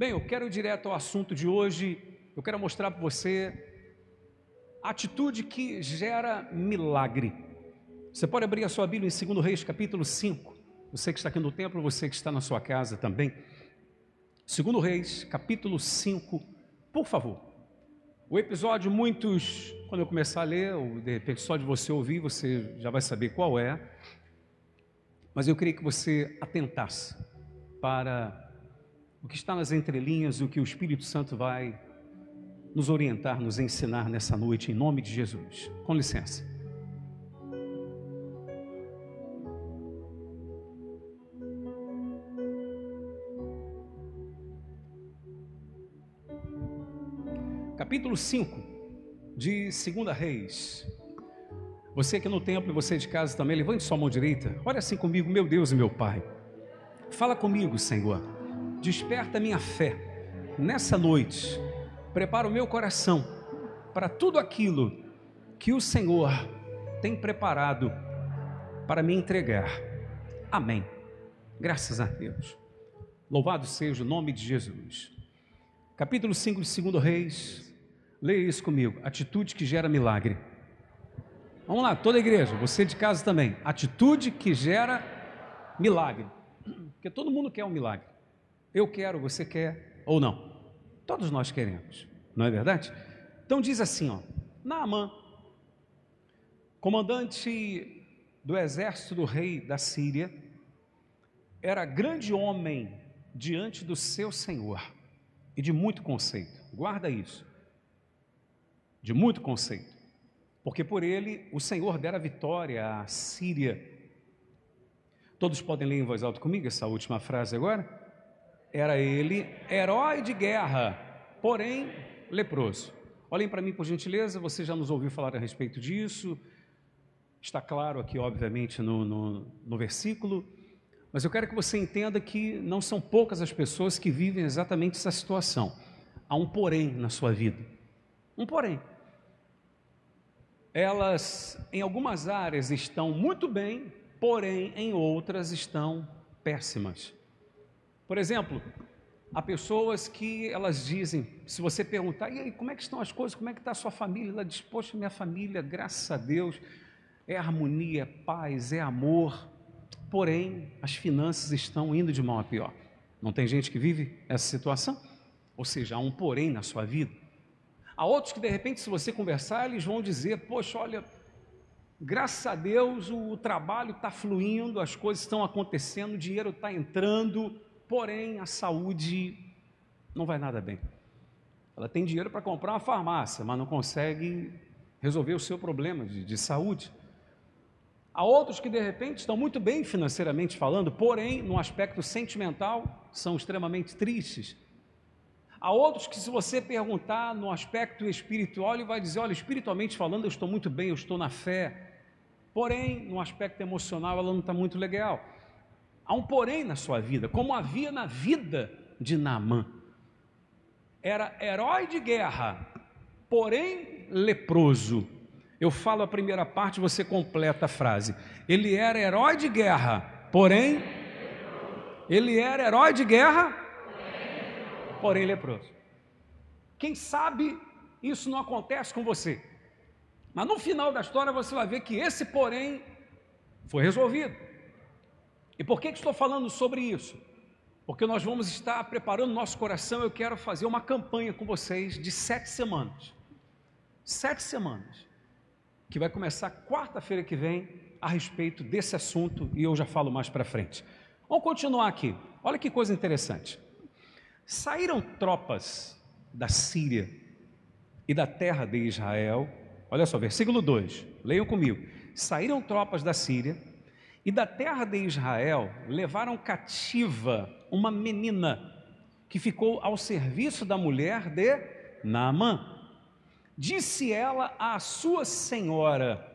Bem, eu quero ir direto ao assunto de hoje. Eu quero mostrar para você a atitude que gera milagre. Você pode abrir a sua Bíblia em 2 Reis, capítulo 5. Você que está aqui no templo, você que está na sua casa também. 2 Reis, capítulo 5, por favor. O episódio, muitos, quando eu começar a ler, ou de repente só de você ouvir, você já vai saber qual é. Mas eu queria que você atentasse para o que está nas entrelinhas, o que o Espírito Santo vai nos orientar, nos ensinar nessa noite, em nome de Jesus. Com licença. Capítulo 5 de 2 Reis. Você aqui no templo e você de casa também, levante sua mão direita. Olha assim comigo, meu Deus e meu Pai. Fala comigo, Senhor. Desperta minha fé nessa noite. Prepara o meu coração para tudo aquilo que o Senhor tem preparado para me entregar. Amém. Graças a Deus. Louvado seja o nome de Jesus. Capítulo 5 de 2 Reis. Leia isso comigo. Atitude que gera milagre. Vamos lá, toda a igreja, você de casa também. Atitude que gera milagre. Porque todo mundo quer um milagre. Eu quero, você quer ou não? Todos nós queremos, não é verdade? Então diz assim, ó, Naamã, comandante do exército do rei da Síria, era grande homem diante do seu senhor e de muito conceito. Guarda isso. De muito conceito porque por ele o Senhor dera vitória à Síria. Todos podem ler em voz alta comigo essa última frase agora? Era ele herói de guerra, porém leproso. Olhem para mim por gentileza, você já nos ouviu falar a respeito disso, está claro aqui, obviamente, no, no, no versículo, mas eu quero que você entenda que não são poucas as pessoas que vivem exatamente essa situação. Há um porém na sua vida. Um porém elas em algumas áreas estão muito bem, porém em outras estão péssimas. Por exemplo, há pessoas que elas dizem, se você perguntar, e aí, como é que estão as coisas, como é que está a sua família? Ela diz, poxa, minha família, graças a Deus, é harmonia, é paz, é amor, porém as finanças estão indo de mal a pior. Não tem gente que vive essa situação? Ou seja, há um porém na sua vida. Há outros que, de repente, se você conversar, eles vão dizer: Poxa, olha, graças a Deus o trabalho está fluindo, as coisas estão acontecendo, o dinheiro está entrando, porém a saúde não vai nada bem. Ela tem dinheiro para comprar uma farmácia, mas não consegue resolver o seu problema de, de saúde. Há outros que de repente estão muito bem financeiramente falando, porém, no aspecto sentimental, são extremamente tristes Há outros que, se você perguntar no aspecto espiritual, ele vai dizer: olha, espiritualmente falando, eu estou muito bem, eu estou na fé. Porém, no aspecto emocional, ela não está muito legal. Há um porém na sua vida, como havia na vida de Naamã. Era herói de guerra, porém leproso. Eu falo a primeira parte, você completa a frase. Ele era herói de guerra, porém. Ele era herói de guerra, porém leproso. Quem sabe isso não acontece com você. Mas no final da história você vai ver que esse porém foi resolvido. E por que, que estou falando sobre isso? Porque nós vamos estar preparando nosso coração. Eu quero fazer uma campanha com vocês de sete semanas. Sete semanas. Que vai começar quarta-feira que vem a respeito desse assunto e eu já falo mais para frente. Vamos continuar aqui. Olha que coisa interessante. Saíram tropas da Síria e da terra de Israel. Olha só, versículo 2, leiam comigo. Saíram tropas da Síria e da terra de Israel levaram cativa uma menina que ficou ao serviço da mulher de Naamã. Disse ela à sua senhora: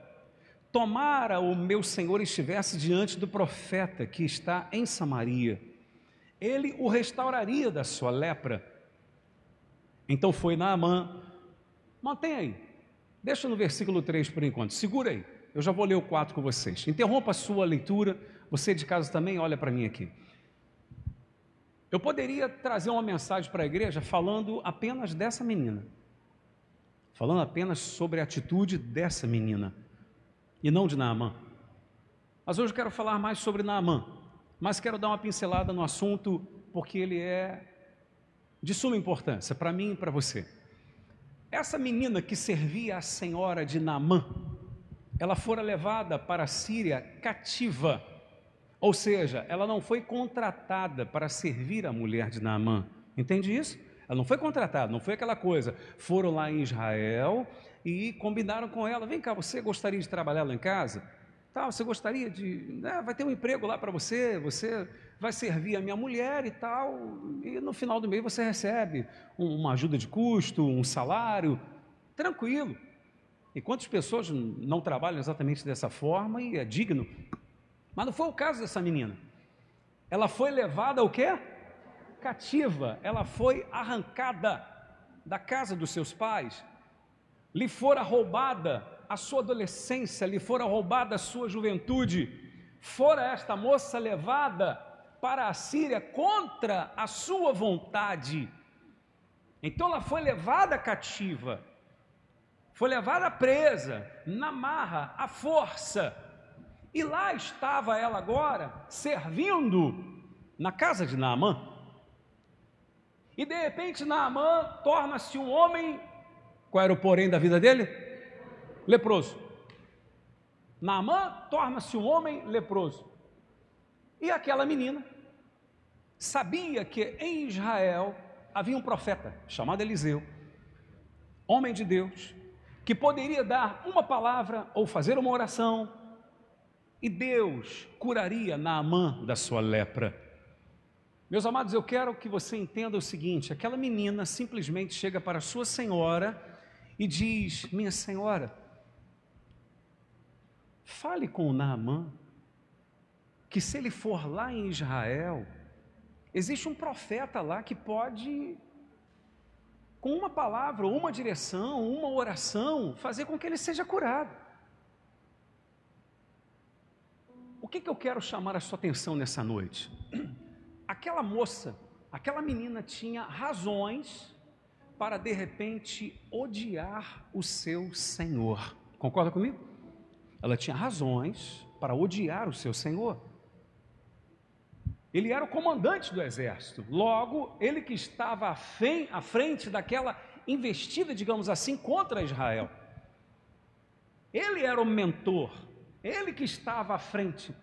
Tomara o meu senhor estivesse diante do profeta que está em Samaria. Ele o restauraria da sua lepra. Então foi Naamã, mantém aí, deixa no versículo 3 por enquanto, segura aí, eu já vou ler o 4 com vocês. Interrompa a sua leitura, você de casa também olha para mim aqui. Eu poderia trazer uma mensagem para a igreja falando apenas dessa menina, falando apenas sobre a atitude dessa menina, e não de Naamã. Mas hoje eu quero falar mais sobre Naamã, mas quero dar uma pincelada no assunto porque ele é de suma importância para mim e para você. Essa menina que servia a senhora de Naamã, ela fora levada para a Síria cativa, ou seja, ela não foi contratada para servir a mulher de Naamã. Entende isso? Ela não foi contratada, não foi aquela coisa. Foram lá em Israel e combinaram com ela: vem cá, você gostaria de trabalhar lá em casa? Tá, você gostaria de. Né, vai ter um emprego lá para você, você vai servir a minha mulher e tal, e no final do mês você recebe uma ajuda de custo, um salário, tranquilo. E quantas pessoas não trabalham exatamente dessa forma e é digno? Mas não foi o caso dessa menina. Ela foi levada ao quê? Cativa. Ela foi arrancada da casa dos seus pais. Lhe fora roubada a sua adolescência, lhe fora roubada a sua juventude. Fora esta moça levada para a Síria contra a sua vontade. Então ela foi levada cativa, foi levada presa, na marra, à força. E lá estava ela agora, servindo na casa de Naamã. E de repente Naamã torna-se um homem. Qual era o porém da vida dele? Leproso. Naamã torna-se um homem leproso. E aquela menina sabia que em Israel havia um profeta chamado Eliseu, homem de Deus, que poderia dar uma palavra ou fazer uma oração, e Deus curaria Naamã da sua lepra. Meus amados, eu quero que você entenda o seguinte: aquela menina simplesmente chega para sua senhora e diz: Minha senhora, fale com Naamã, que se ele for lá em Israel, Existe um profeta lá que pode, com uma palavra, uma direção, uma oração, fazer com que ele seja curado. O que, que eu quero chamar a sua atenção nessa noite? Aquela moça, aquela menina tinha razões para de repente odiar o seu Senhor. Concorda comigo? Ela tinha razões para odiar o seu Senhor. Ele era o comandante do exército. Logo, ele que estava à frente daquela investida, digamos assim, contra Israel. Ele era o mentor, ele que estava à frente.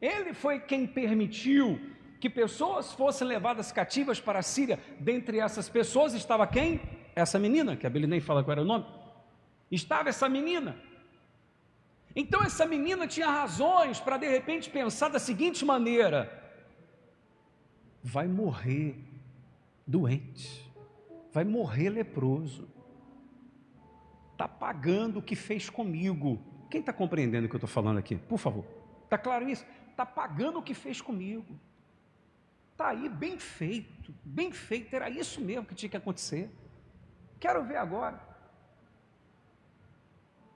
Ele foi quem permitiu que pessoas fossem levadas cativas para a Síria. Dentre essas pessoas estava quem? Essa menina, que a Beli nem fala qual era o nome. Estava essa menina. Então essa menina tinha razões para de repente pensar da seguinte maneira: vai morrer doente, vai morrer leproso. Está pagando o que fez comigo. Quem está compreendendo o que eu estou falando aqui? Por favor. Está claro isso? Está pagando o que fez comigo. Está aí bem feito, bem feito. Era isso mesmo que tinha que acontecer. Quero ver agora.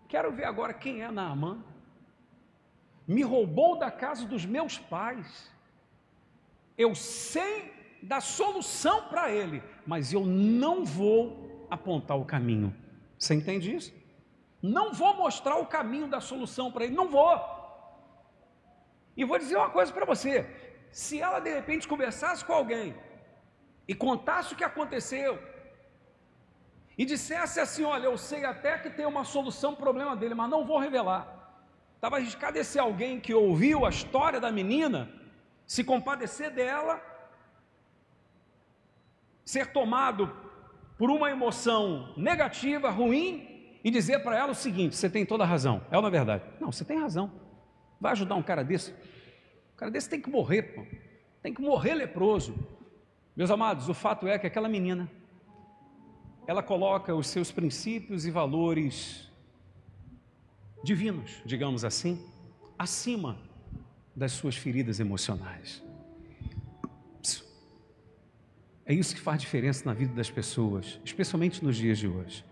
Quero ver agora quem é Naamã. Me roubou da casa dos meus pais eu sei da solução para ele, mas eu não vou apontar o caminho. Você entende isso? Não vou mostrar o caminho da solução para ele, não vou. E vou dizer uma coisa para você: se ela de repente conversasse com alguém e contasse o que aconteceu, e dissesse assim: Olha, eu sei até que tem uma solução para o problema dele, mas não vou revelar. Estava arriscado esse alguém que ouviu a história da menina se compadecer dela, ser tomado por uma emoção negativa, ruim, e dizer para ela o seguinte: você tem toda a razão. É não é verdade? Não, você tem razão. Vai ajudar um cara desse? O cara desse tem que morrer, pô. Tem que morrer leproso. Meus amados, o fato é que aquela menina, ela coloca os seus princípios e valores divinos, digamos assim, acima das suas feridas emocionais. É isso que faz diferença na vida das pessoas, especialmente nos dias de hoje.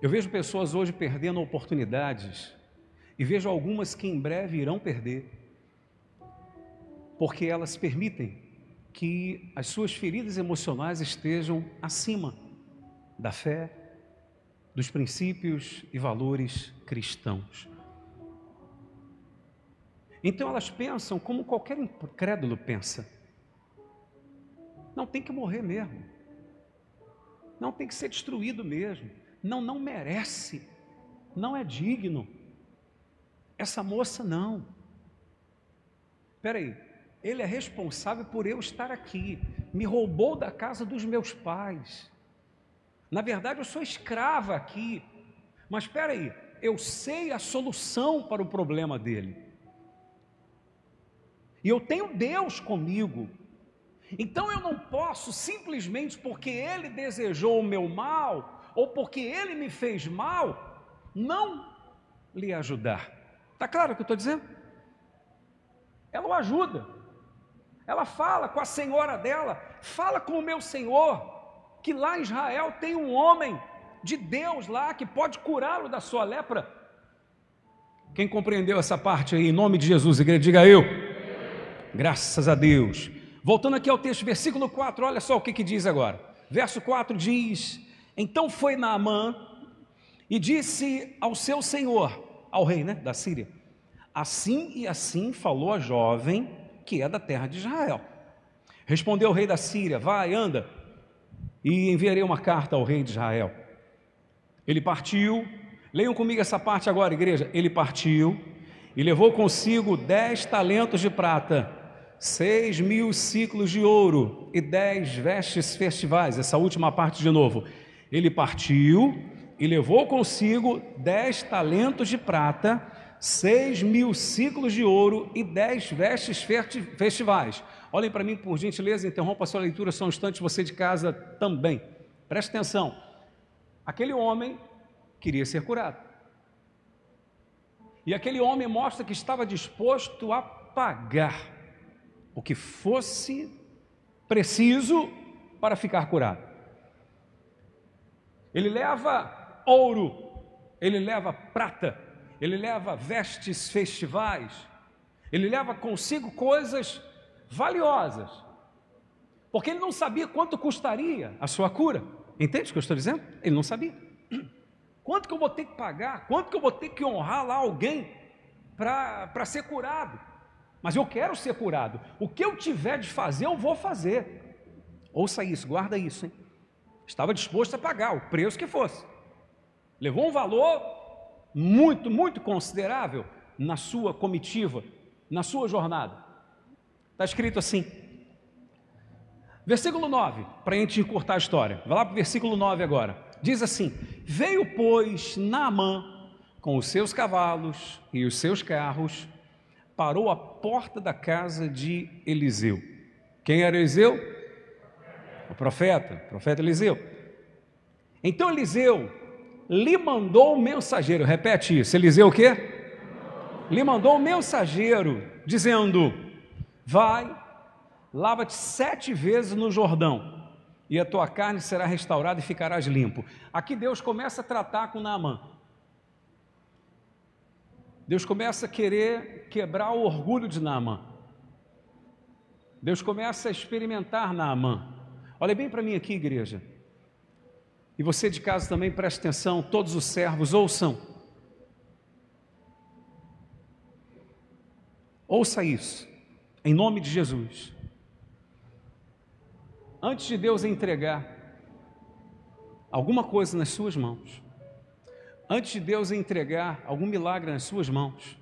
Eu vejo pessoas hoje perdendo oportunidades e vejo algumas que em breve irão perder, porque elas permitem que as suas feridas emocionais estejam acima da fé, dos princípios e valores cristãos. Então elas pensam como qualquer incrédulo pensa. Não tem que morrer mesmo. Não tem que ser destruído mesmo. Não, não merece. Não é digno. Essa moça não. Espera aí. Ele é responsável por eu estar aqui. Me roubou da casa dos meus pais. Na verdade, eu sou escrava aqui. Mas espera aí. Eu sei a solução para o problema dele. E eu tenho Deus comigo. Então eu não posso simplesmente porque ele desejou o meu mal ou porque ele me fez mal, não lhe ajudar. Está claro o que eu estou dizendo? Ela o ajuda. Ela fala com a senhora dela, fala com o meu senhor, que lá em Israel tem um homem de Deus lá que pode curá-lo da sua lepra. Quem compreendeu essa parte aí, em nome de Jesus, igreja, diga eu. Graças a Deus. Voltando aqui ao texto, versículo 4, olha só o que, que diz agora. Verso 4 diz: Então foi Naamã e disse ao seu senhor, ao rei né, da Síria: Assim e assim falou a jovem que é da terra de Israel. Respondeu o rei da Síria: Vai, anda, e enviarei uma carta ao rei de Israel. Ele partiu, leiam comigo essa parte agora, igreja. Ele partiu e levou consigo dez talentos de prata seis mil ciclos de ouro e dez vestes festivais. Essa última parte de novo. Ele partiu e levou consigo dez talentos de prata, seis mil ciclos de ouro e dez vestes festivais. Olhem para mim, por gentileza, interrompa a sua leitura só um instante, você de casa também. Preste atenção. Aquele homem queria ser curado. E aquele homem mostra que estava disposto a pagar o que fosse preciso para ficar curado. Ele leva ouro, ele leva prata, ele leva vestes festivais, ele leva consigo coisas valiosas, porque ele não sabia quanto custaria a sua cura. Entende o que eu estou dizendo? Ele não sabia. Quanto que eu vou ter que pagar? Quanto que eu vou ter que honrar lá alguém para ser curado? Mas eu quero ser curado. O que eu tiver de fazer, eu vou fazer. Ouça isso, guarda isso, hein? Estava disposto a pagar o preço que fosse. Levou um valor muito, muito considerável na sua comitiva, na sua jornada. Está escrito assim. Versículo 9, para a gente encurtar a história. Vai lá para o versículo 9 agora. Diz assim: Veio, pois, Naamã com os seus cavalos e os seus carros parou à porta da casa de Eliseu. Quem era Eliseu? O profeta, o profeta Eliseu. Então Eliseu lhe mandou um mensageiro, repete isso, Eliseu o quê? Lhe mandou um mensageiro, dizendo: Vai, lava-te sete vezes no Jordão, e a tua carne será restaurada e ficarás limpo. Aqui Deus começa a tratar com Naamã. Deus começa a querer quebrar o orgulho de Naamã. Deus começa a experimentar Naamã. Olha bem para mim aqui, igreja. E você de casa também preste atenção, todos os servos ouçam. Ouça isso, em nome de Jesus. Antes de Deus entregar alguma coisa nas suas mãos, antes de Deus entregar algum milagre nas suas mãos,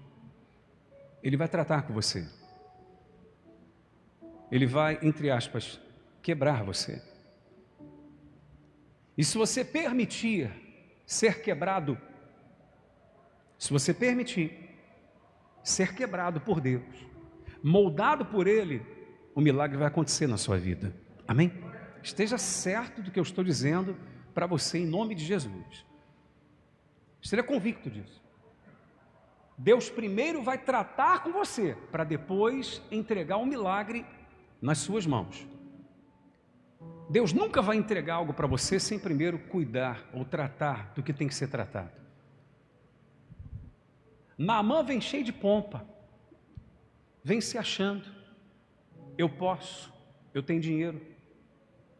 Ele vai tratar com você. Ele vai, entre aspas, quebrar você. E se você permitir ser quebrado, se você permitir ser quebrado por Deus, moldado por Ele, o milagre vai acontecer na sua vida. Amém? Esteja certo do que eu estou dizendo para você em nome de Jesus. Esteja convicto disso. Deus primeiro vai tratar com você, para depois entregar um milagre nas suas mãos. Deus nunca vai entregar algo para você sem primeiro cuidar ou tratar do que tem que ser tratado. Naamã vem cheio de pompa, vem se achando, eu posso, eu tenho dinheiro,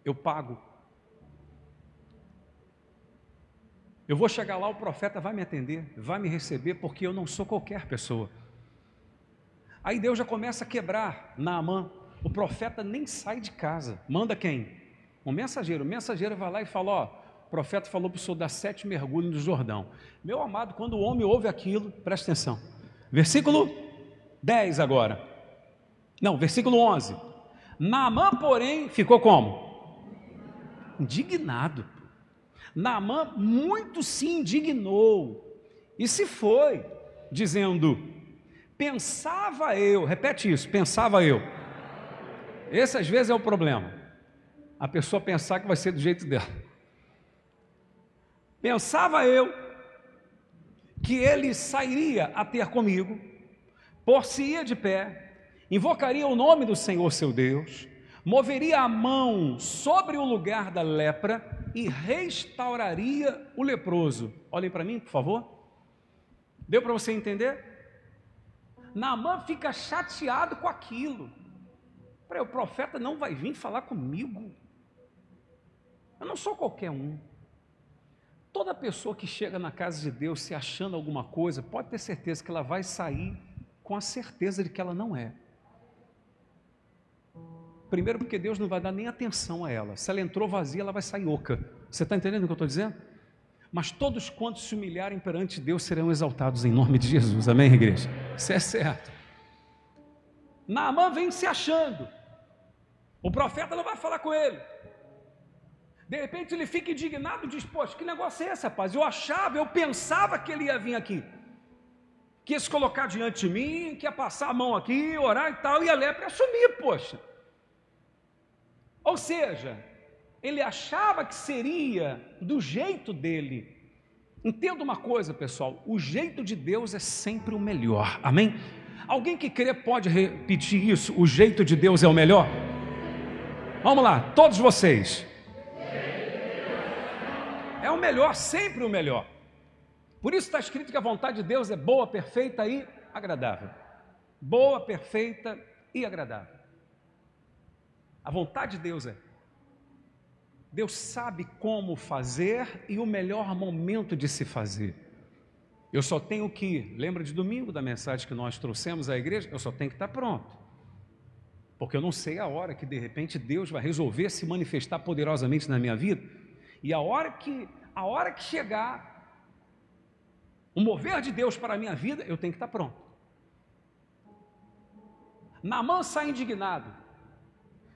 eu pago. Eu vou chegar lá, o profeta vai me atender, vai me receber, porque eu não sou qualquer pessoa. Aí Deus já começa a quebrar Naamã. O profeta nem sai de casa. Manda quem? Um mensageiro. O mensageiro vai lá e fala: Ó, o profeta falou para o senhor dar sete mergulhos no Jordão. Meu amado, quando o homem ouve aquilo, presta atenção. Versículo 10 agora. Não, versículo 11. Naamã, porém, ficou como? Indignado. Naamã muito se indignou e se foi, dizendo: Pensava eu, repete isso, pensava eu. Esse às vezes é o problema. A pessoa pensar que vai ser do jeito dela. Pensava eu que ele sairia a ter comigo, por-se-ia de pé, invocaria o nome do Senhor seu Deus, moveria a mão sobre o lugar da lepra e restauraria o leproso. Olhem para mim, por favor. Deu para você entender? Naamã fica chateado com aquilo. Peraí, o profeta não vai vir falar comigo. Eu não sou qualquer um. Toda pessoa que chega na casa de Deus se achando alguma coisa, pode ter certeza que ela vai sair com a certeza de que ela não é. Primeiro, porque Deus não vai dar nem atenção a ela. Se ela entrou vazia, ela vai sair oca. Você está entendendo o que eu estou dizendo? Mas todos quantos se humilharem perante Deus serão exaltados em nome de Jesus. Amém, igreja? Isso é certo. Naamã vem se achando. O profeta não vai falar com ele. De repente ele fica indignado e diz: Poxa, que negócio é esse, rapaz? Eu achava, eu pensava que ele ia vir aqui, que ia se colocar diante de mim, que ia passar a mão aqui, orar e tal, e a lepra ia sumir, poxa. Ou seja, ele achava que seria do jeito dele. Entenda uma coisa, pessoal: o jeito de Deus é sempre o melhor, amém? Alguém que crê pode repetir isso? O jeito de Deus é o melhor? Vamos lá, todos vocês. É o melhor, sempre o melhor. Por isso está escrito que a vontade de Deus é boa, perfeita e agradável. Boa, perfeita e agradável. A vontade de Deus é. Deus sabe como fazer e o melhor momento de se fazer. Eu só tenho que, lembra de domingo da mensagem que nós trouxemos à igreja? Eu só tenho que estar pronto. Porque eu não sei a hora que de repente Deus vai resolver se manifestar poderosamente na minha vida. E a hora que a hora que chegar o mover de Deus para a minha vida, eu tenho que estar pronto. Namã sai indignado.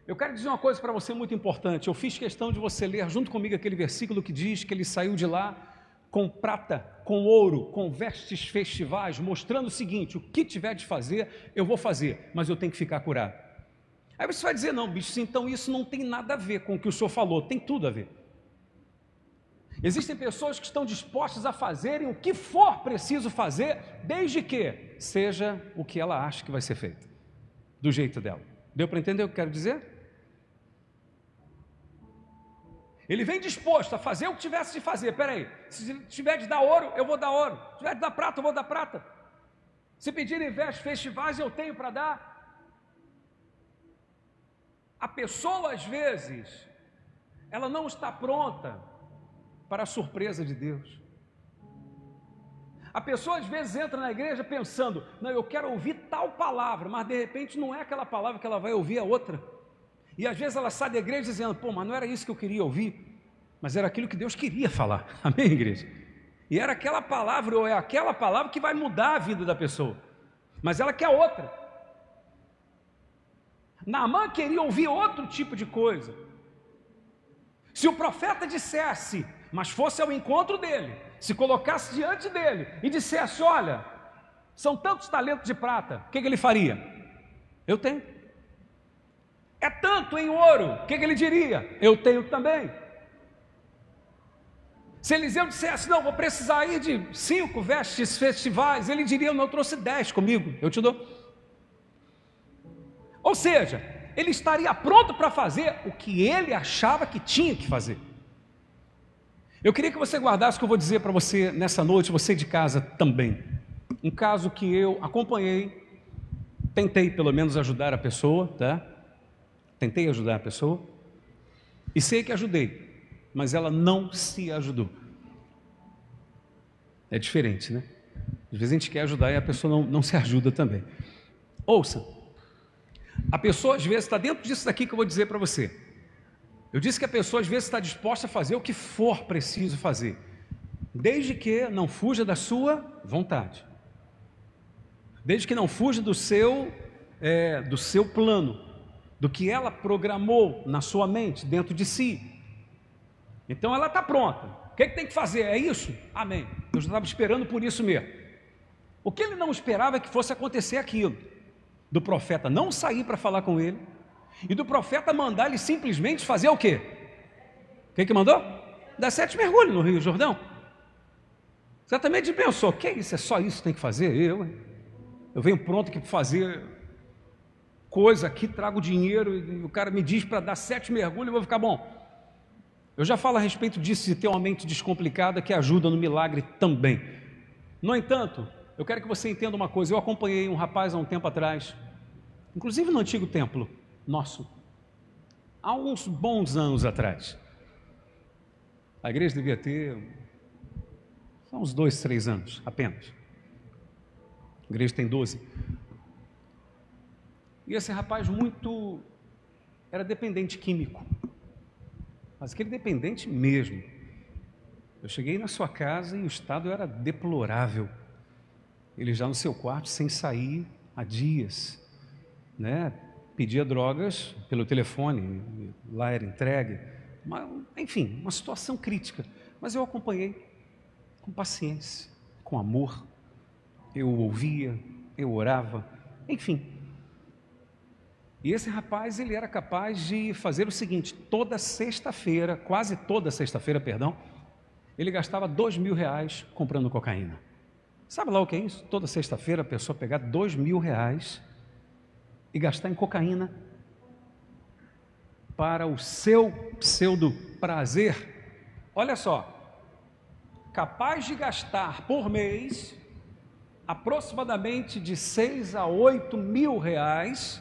Eu quero dizer uma coisa para você muito importante. Eu fiz questão de você ler junto comigo aquele versículo que diz que ele saiu de lá com prata, com ouro, com vestes festivais, mostrando o seguinte: o que tiver de fazer, eu vou fazer, mas eu tenho que ficar curado. Aí você vai dizer: não, bicho, então isso não tem nada a ver com o que o senhor falou, tem tudo a ver. Existem pessoas que estão dispostas a fazerem o que for preciso fazer, desde que seja o que ela acha que vai ser feito, do jeito dela. Deu para entender o que eu quero dizer? Ele vem disposto a fazer o que tivesse de fazer. Peraí, se tiver de dar ouro, eu vou dar ouro. Se tiver de dar prata, eu vou dar prata. Se pedirem festivais, eu tenho para dar. A pessoa, às vezes, ela não está pronta para a surpresa de Deus. A pessoa às vezes entra na igreja pensando, não, eu quero ouvir tal palavra, mas de repente não é aquela palavra que ela vai ouvir, é outra. E às vezes ela sai da igreja dizendo, pô, mas não era isso que eu queria ouvir, mas era aquilo que Deus queria falar. Amém, igreja? E era aquela palavra, ou é aquela palavra que vai mudar a vida da pessoa. Mas ela quer outra. Naamã queria ouvir outro tipo de coisa. Se o profeta dissesse, mas fosse ao encontro dele, se colocasse diante dele e dissesse: Olha, são tantos talentos de prata, o que, que ele faria? Eu tenho. É tanto em ouro. O que, que ele diria? Eu tenho também. Se Eliseu dissesse, não, vou precisar aí de cinco vestes festivais, ele diria, não, eu trouxe dez comigo, eu te dou. Ou seja, ele estaria pronto para fazer o que ele achava que tinha que fazer. Eu queria que você guardasse o que eu vou dizer para você nessa noite, você de casa também. Um caso que eu acompanhei, tentei pelo menos ajudar a pessoa, tá? Tentei ajudar a pessoa e sei que ajudei, mas ela não se ajudou. É diferente, né? Às vezes a gente quer ajudar e a pessoa não, não se ajuda também. Ouça, a pessoa às vezes está dentro disso daqui que eu vou dizer para você. Eu disse que a pessoa às vezes está disposta a fazer o que for preciso fazer, desde que não fuja da sua vontade, desde que não fuja do seu, é, do seu plano, do que ela programou na sua mente, dentro de si. Então ela está pronta. O que, é que tem que fazer? É isso? Amém. Eu já estava esperando por isso mesmo. O que ele não esperava é que fosse acontecer aquilo, do profeta não sair para falar com ele, e do profeta mandar ele simplesmente fazer o quê? O que, que mandou? Dar sete mergulhos no Rio Jordão. Exatamente pensou, que isso? É só isso que tem que fazer? Eu, eu venho pronto aqui para fazer coisa aqui, trago dinheiro, e o cara me diz para dar sete mergulhos, eu vou ficar bom. Eu já falo a respeito disso, de ter uma mente descomplicada que ajuda no milagre também. No entanto, eu quero que você entenda uma coisa. Eu acompanhei um rapaz há um tempo atrás, inclusive no antigo templo, nosso, há uns bons anos atrás. A igreja devia ter uns dois, três anos apenas. A igreja tem doze. E esse rapaz muito era dependente químico, mas aquele dependente mesmo. Eu cheguei na sua casa e o estado era deplorável. Ele já no seu quarto sem sair há dias, né? pedia drogas pelo telefone, lá era entregue. Uma, enfim, uma situação crítica. Mas eu acompanhei com paciência, com amor. Eu ouvia, eu orava, enfim. E esse rapaz, ele era capaz de fazer o seguinte: toda sexta-feira, quase toda sexta-feira, perdão, ele gastava dois mil reais comprando cocaína. Sabe lá o que é isso? Toda sexta-feira a pessoa pegar dois mil reais e gastar em cocaína para o seu pseudo prazer. Olha só, capaz de gastar por mês aproximadamente de 6 a 8 mil reais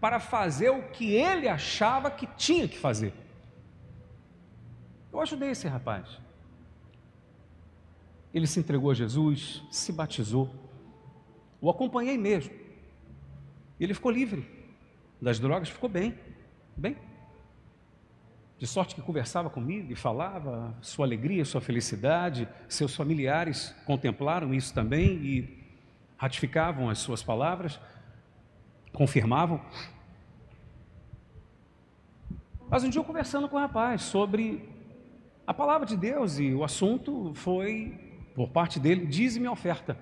para fazer o que ele achava que tinha que fazer. Eu ajudei esse rapaz. Ele se entregou a Jesus, se batizou, o acompanhei mesmo. Ele ficou livre das drogas, ficou bem, bem. De sorte que conversava comigo e falava sua alegria, sua felicidade. Seus familiares contemplaram isso também e ratificavam as suas palavras, confirmavam. Mas um dia eu conversando com o rapaz sobre a palavra de Deus e o assunto foi, por parte dele, diz-me oferta.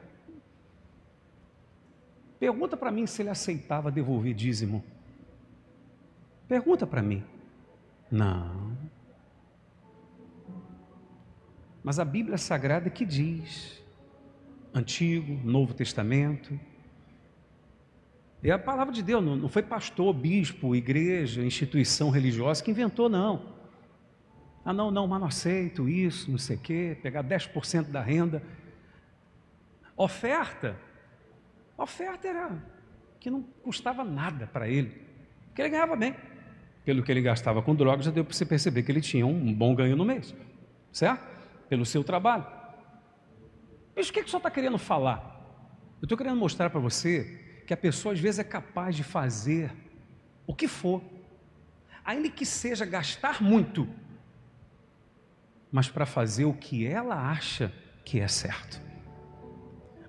Pergunta para mim se ele aceitava devolver dízimo. Pergunta para mim. Não. Mas a Bíblia Sagrada que diz, Antigo, Novo Testamento, é a palavra de Deus, não foi pastor, bispo, igreja, instituição religiosa que inventou, não. Ah, não, não, mas não aceito isso, não sei o quê, pegar 10% da renda. Oferta oferta era que não custava nada para ele, porque ele ganhava bem. Pelo que ele gastava com drogas, já deu para você perceber que ele tinha um bom ganho no mês, certo? Pelo seu trabalho. Mas o que, é que o senhor está querendo falar? Eu estou querendo mostrar para você que a pessoa às vezes é capaz de fazer o que for, ainda que seja gastar muito, mas para fazer o que ela acha que é certo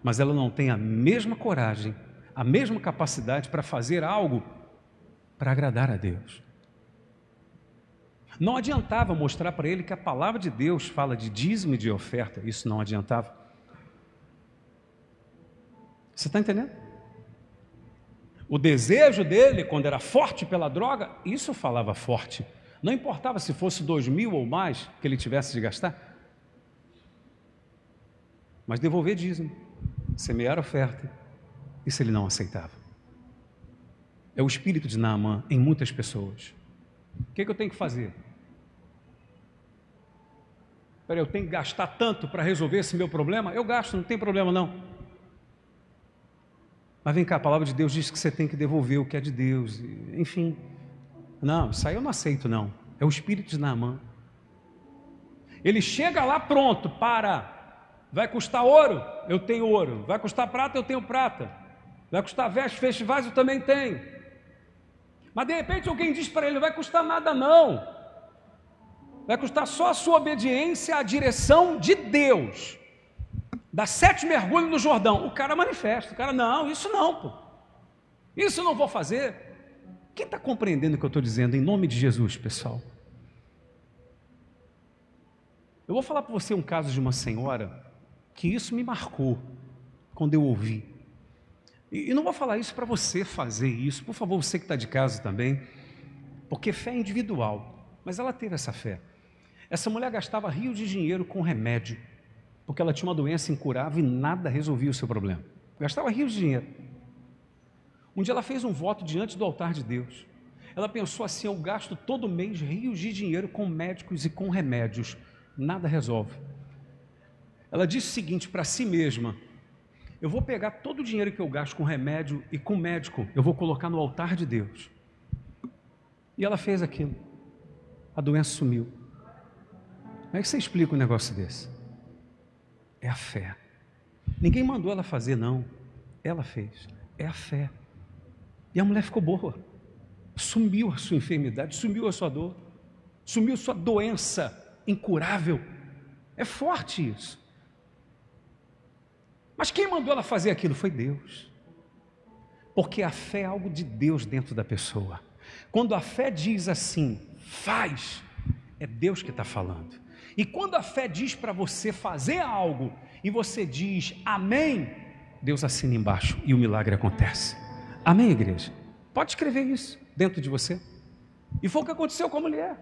mas ela não tem a mesma coragem, a mesma capacidade para fazer algo para agradar a Deus. Não adiantava mostrar para ele que a palavra de Deus fala de dízimo e de oferta, isso não adiantava. Você está entendendo? O desejo dele, quando era forte pela droga, isso falava forte. Não importava se fosse dois mil ou mais que ele tivesse de gastar, mas devolver dízimo semear oferta, se ele não aceitava. É o espírito de Naamã em muitas pessoas. O que, é que eu tenho que fazer? Peraí, eu tenho que gastar tanto para resolver esse meu problema? Eu gasto, não tem problema não. Mas vem cá, a palavra de Deus diz que você tem que devolver o que é de Deus. Enfim, Não, isso aí eu não aceito, não. É o espírito de Naamã. Ele chega lá pronto para. Vai custar ouro? Eu tenho ouro. Vai custar prata? Eu tenho prata. Vai custar vestes, festivais? Eu também tenho. Mas de repente alguém diz para ele: vai custar nada, não. Vai custar só a sua obediência à direção de Deus. Dá sete mergulhos no Jordão. O cara manifesta. O cara, não, isso não, pô. Isso eu não vou fazer. Quem está compreendendo o que eu estou dizendo em nome de Jesus, pessoal? Eu vou falar para você um caso de uma senhora que isso me marcou quando eu ouvi. E não vou falar isso para você fazer isso, por favor, você que está de casa também, porque fé é individual, mas ela teve essa fé. Essa mulher gastava rio de dinheiro com remédio, porque ela tinha uma doença incurável e nada resolvia o seu problema. Gastava rios de dinheiro. Um dia ela fez um voto diante do altar de Deus. Ela pensou assim: eu gasto todo mês rios de dinheiro com médicos e com remédios, nada resolve. Ela disse o seguinte para si mesma: eu vou pegar todo o dinheiro que eu gasto com remédio e com médico, eu vou colocar no altar de Deus. E ela fez aquilo. A doença sumiu. Como é que você explica um negócio desse? É a fé. Ninguém mandou ela fazer, não. Ela fez. É a fé. E a mulher ficou boa. Sumiu a sua enfermidade, sumiu a sua dor, sumiu a sua doença incurável. É forte isso. Mas quem mandou ela fazer aquilo foi Deus. Porque a fé é algo de Deus dentro da pessoa. Quando a fé diz assim, faz, é Deus que está falando. E quando a fé diz para você fazer algo e você diz amém, Deus assina embaixo e o milagre acontece. Amém, igreja? Pode escrever isso dentro de você. E foi o que aconteceu com a mulher.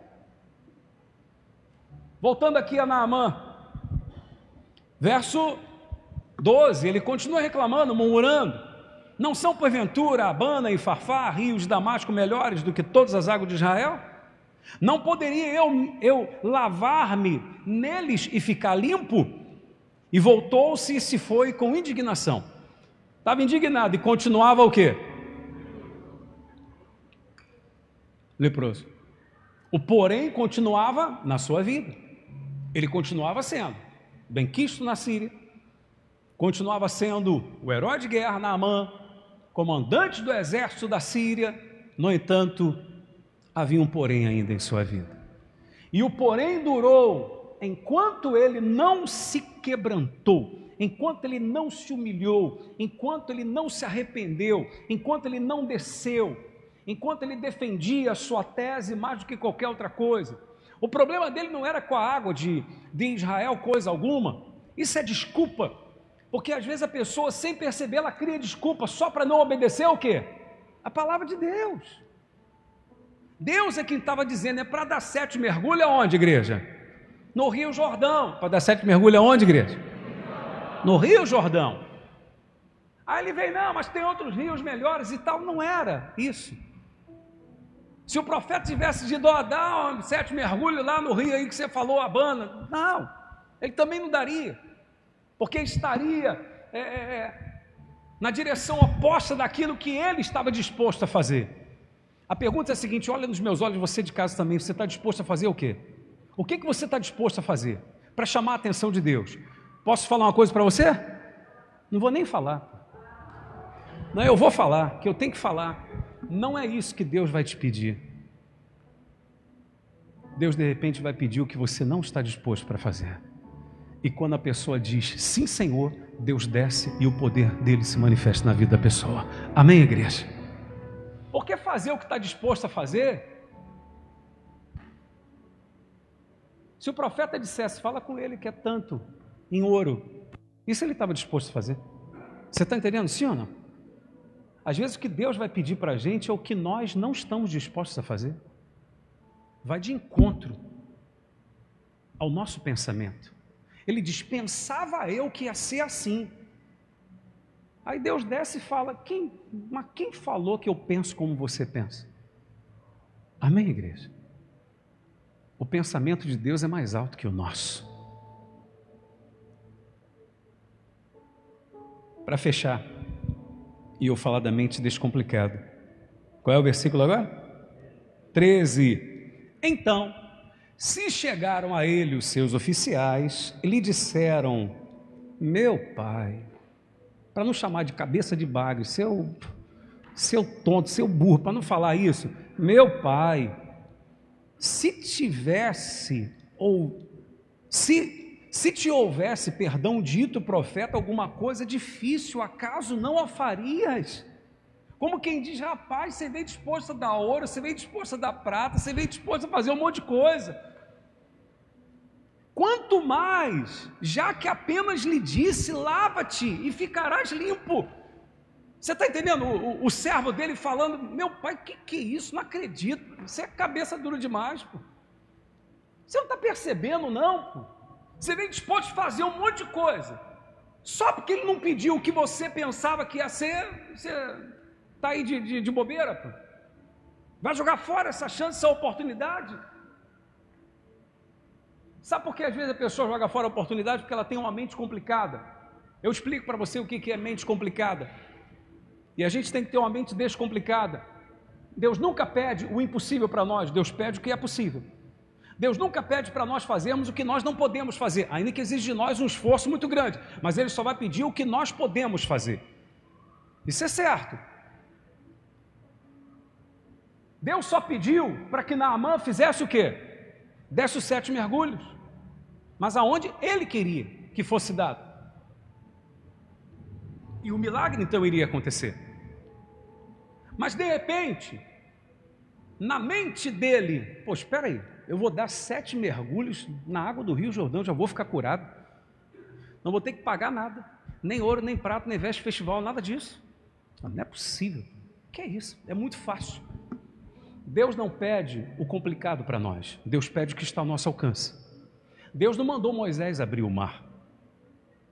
Voltando aqui a Naamã, verso 12, ele continua reclamando, murmurando. Não são, porventura, Abana e Farfá, rios de Damasco, melhores do que todas as águas de Israel? Não poderia eu, eu lavar-me neles e ficar limpo? E voltou-se e se foi com indignação. Estava indignado e continuava o quê? Leproso. O porém continuava na sua vida. Ele continuava sendo benquisto na Síria, continuava sendo o herói de guerra Naamã, comandante do exército da Síria, no entanto, havia um porém ainda em sua vida. E o porém durou enquanto ele não se quebrantou, enquanto ele não se humilhou, enquanto ele não se arrependeu, enquanto ele não desceu, enquanto ele defendia a sua tese mais do que qualquer outra coisa. O problema dele não era com a água de, de Israel, coisa alguma. Isso é desculpa. Porque às vezes a pessoa, sem perceber, ela cria desculpa só para não obedecer o quê? A palavra de Deus. Deus é quem estava dizendo, é para dar sete mergulho aonde, igreja? No Rio Jordão. Para dar sete mergulho aonde, igreja? No Rio Jordão. Aí ele veio, não, mas tem outros rios melhores e tal. Não era isso. Se o profeta tivesse dito, ó, dá um sete mergulhos lá no rio aí que você falou, Abana, não, ele também não daria, porque estaria é, é, é, na direção oposta daquilo que ele estava disposto a fazer. A pergunta é a seguinte: olha nos meus olhos, você de casa também, você está disposto a fazer o quê? O que, que você está disposto a fazer para chamar a atenção de Deus? Posso falar uma coisa para você? Não vou nem falar. Não, eu vou falar, que eu tenho que falar. Não é isso que Deus vai te pedir. Deus de repente vai pedir o que você não está disposto para fazer. E quando a pessoa diz sim, Senhor, Deus desce e o poder dele se manifesta na vida da pessoa. Amém, igreja? Fazer o que está disposto a fazer? Se o profeta dissesse, fala com ele que é tanto em ouro, isso ele estava disposto a fazer? Você está entendendo? Sim ou não? Às vezes o que Deus vai pedir para a gente é o que nós não estamos dispostos a fazer. Vai de encontro ao nosso pensamento. Ele dispensava eu que ia ser assim. Aí Deus desce e fala: quem, mas quem falou que eu penso como você pensa? Amém, igreja? O pensamento de Deus é mais alto que o nosso. Para fechar, e eu falar da mente descomplicada. Qual é o versículo agora? 13. Então, se chegaram a ele os seus oficiais, lhe disseram: Meu pai, para não chamar de cabeça de bagre, seu, seu tonto, seu burro, para não falar isso, meu pai, se tivesse ou se se te houvesse perdão dito profeta alguma coisa difícil, acaso não a farias? Como quem diz, rapaz, você veio disposto a dar ouro, você veio disposto a dar prata, você veio disposto a fazer um monte de coisa. Quanto mais, já que apenas lhe disse, lava-te e ficarás limpo. Você está entendendo? O, o, o, servo dele falando, meu pai, que que é isso? Não acredito. Você é cabeça dura demais, pô. Você não está percebendo, não, pô. Você vem disposto a fazer um monte de coisa. Só porque ele não pediu o que você pensava que ia ser, você está aí de, de, de bobeira, pô. Vai jogar fora essa chance, essa oportunidade. Sabe por que às vezes a pessoa joga fora a oportunidade? Porque ela tem uma mente complicada. Eu explico para você o que é mente complicada. E a gente tem que ter uma mente descomplicada. Deus nunca pede o impossível para nós, Deus pede o que é possível. Deus nunca pede para nós fazermos o que nós não podemos fazer, ainda que exige de nós um esforço muito grande, mas Ele só vai pedir o que nós podemos fazer. Isso é certo. Deus só pediu para que Naamã fizesse o quê? Desse os sete mergulhos mas aonde ele queria que fosse dado. E o milagre então iria acontecer. Mas de repente, na mente dele, pô, espera aí, eu vou dar sete mergulhos na água do Rio Jordão, já vou ficar curado. Não vou ter que pagar nada, nem ouro, nem prato, nem veste festival, nada disso. Não é possível. Que é isso? É muito fácil. Deus não pede o complicado para nós, Deus pede o que está ao nosso alcance. Deus não mandou Moisés abrir o mar.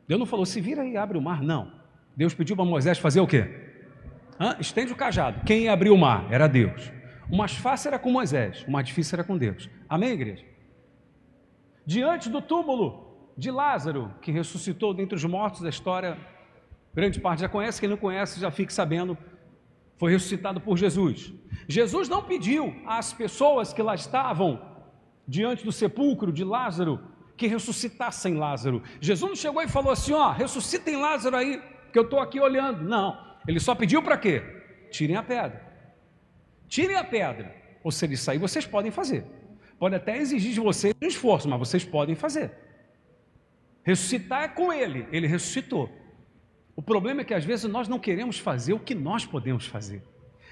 Deus não falou, se vira e abre o mar, não. Deus pediu para Moisés fazer o quê? Hã? Estende o cajado. Quem abriu o mar? Era Deus. O mais fácil era com Moisés, o mais difícil era com Deus. Amém, igreja? Diante do túmulo de Lázaro, que ressuscitou dentre os mortos, a história, grande parte já conhece, quem não conhece já fique sabendo, foi ressuscitado por Jesus. Jesus não pediu às pessoas que lá estavam diante do sepulcro de Lázaro que ressuscitassem Lázaro. Jesus não chegou e falou assim: ó, ressuscitem Lázaro aí, que eu estou aqui olhando. Não, ele só pediu para quê? Tirem a pedra. Tirem a pedra. Ou se ele sair, vocês podem fazer. Pode até exigir de vocês um esforço, mas vocês podem fazer. Ressuscitar é com ele, ele ressuscitou. O problema é que às vezes nós não queremos fazer o que nós podemos fazer.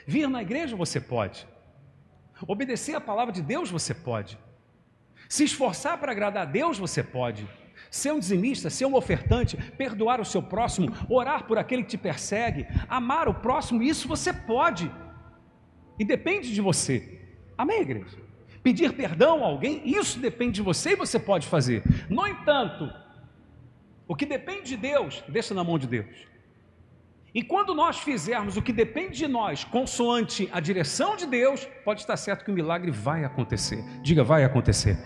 Vir na igreja você pode. Obedecer a palavra de Deus você pode. Se esforçar para agradar a Deus, você pode. Ser um dizimista, ser um ofertante, perdoar o seu próximo, orar por aquele que te persegue, amar o próximo, isso você pode. E depende de você. Amém, igreja? Pedir perdão a alguém, isso depende de você e você pode fazer. No entanto, o que depende de Deus, deixa na mão de Deus. E quando nós fizermos o que depende de nós, consoante a direção de Deus, pode estar certo que o milagre vai acontecer. Diga, vai acontecer.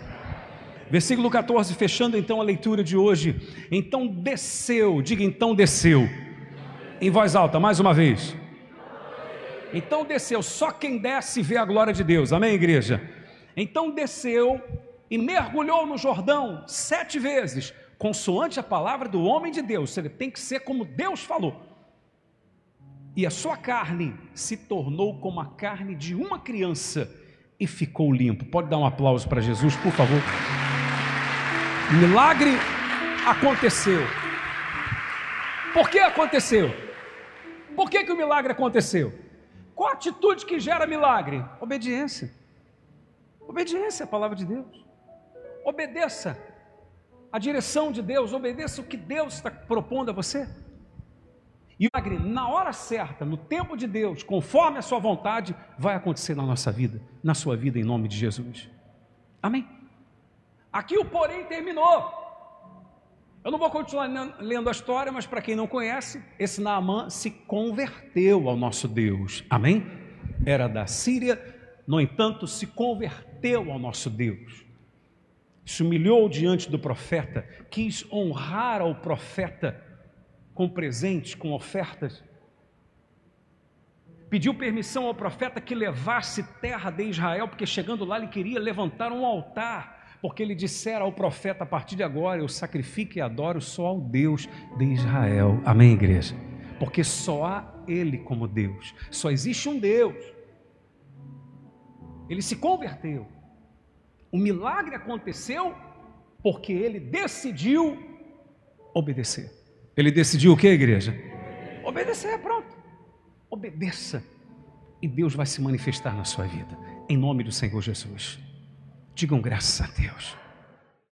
Versículo 14, fechando então a leitura de hoje. Então desceu, diga então desceu. Em voz alta, mais uma vez. Então desceu, só quem desce vê a glória de Deus. Amém, igreja? Então desceu e mergulhou no Jordão sete vezes, consoante a palavra do homem de Deus. Ele tem que ser como Deus falou e a sua carne se tornou como a carne de uma criança e ficou limpo. Pode dar um aplauso para Jesus, por favor. Milagre aconteceu. Por que aconteceu? Por que, que o milagre aconteceu? Qual a atitude que gera milagre? Obediência. Obediência à palavra de Deus. Obedeça a direção de Deus, obedeça o que Deus está propondo a você. E o milagre, na hora certa, no tempo de Deus, conforme a sua vontade, vai acontecer na nossa vida, na sua vida, em nome de Jesus. Amém? Aqui o porém terminou. Eu não vou continuar lendo a história, mas para quem não conhece, esse Naamã se converteu ao nosso Deus. Amém? Era da Síria, no entanto, se converteu ao nosso Deus. Se humilhou diante do profeta, quis honrar ao profeta com presentes, com ofertas. pediu permissão ao profeta que levasse terra de Israel, porque chegando lá ele queria levantar um altar, porque ele dissera ao profeta: a partir de agora eu sacrifico e adoro só ao Deus de Israel. Amém, igreja? Porque só há Ele como Deus, só existe um Deus. Ele se converteu. O milagre aconteceu porque ele decidiu obedecer. Ele decidiu o que, igreja? Obedecer, pronto. Obedeça. E Deus vai se manifestar na sua vida. Em nome do Senhor Jesus. Digam graças a Deus.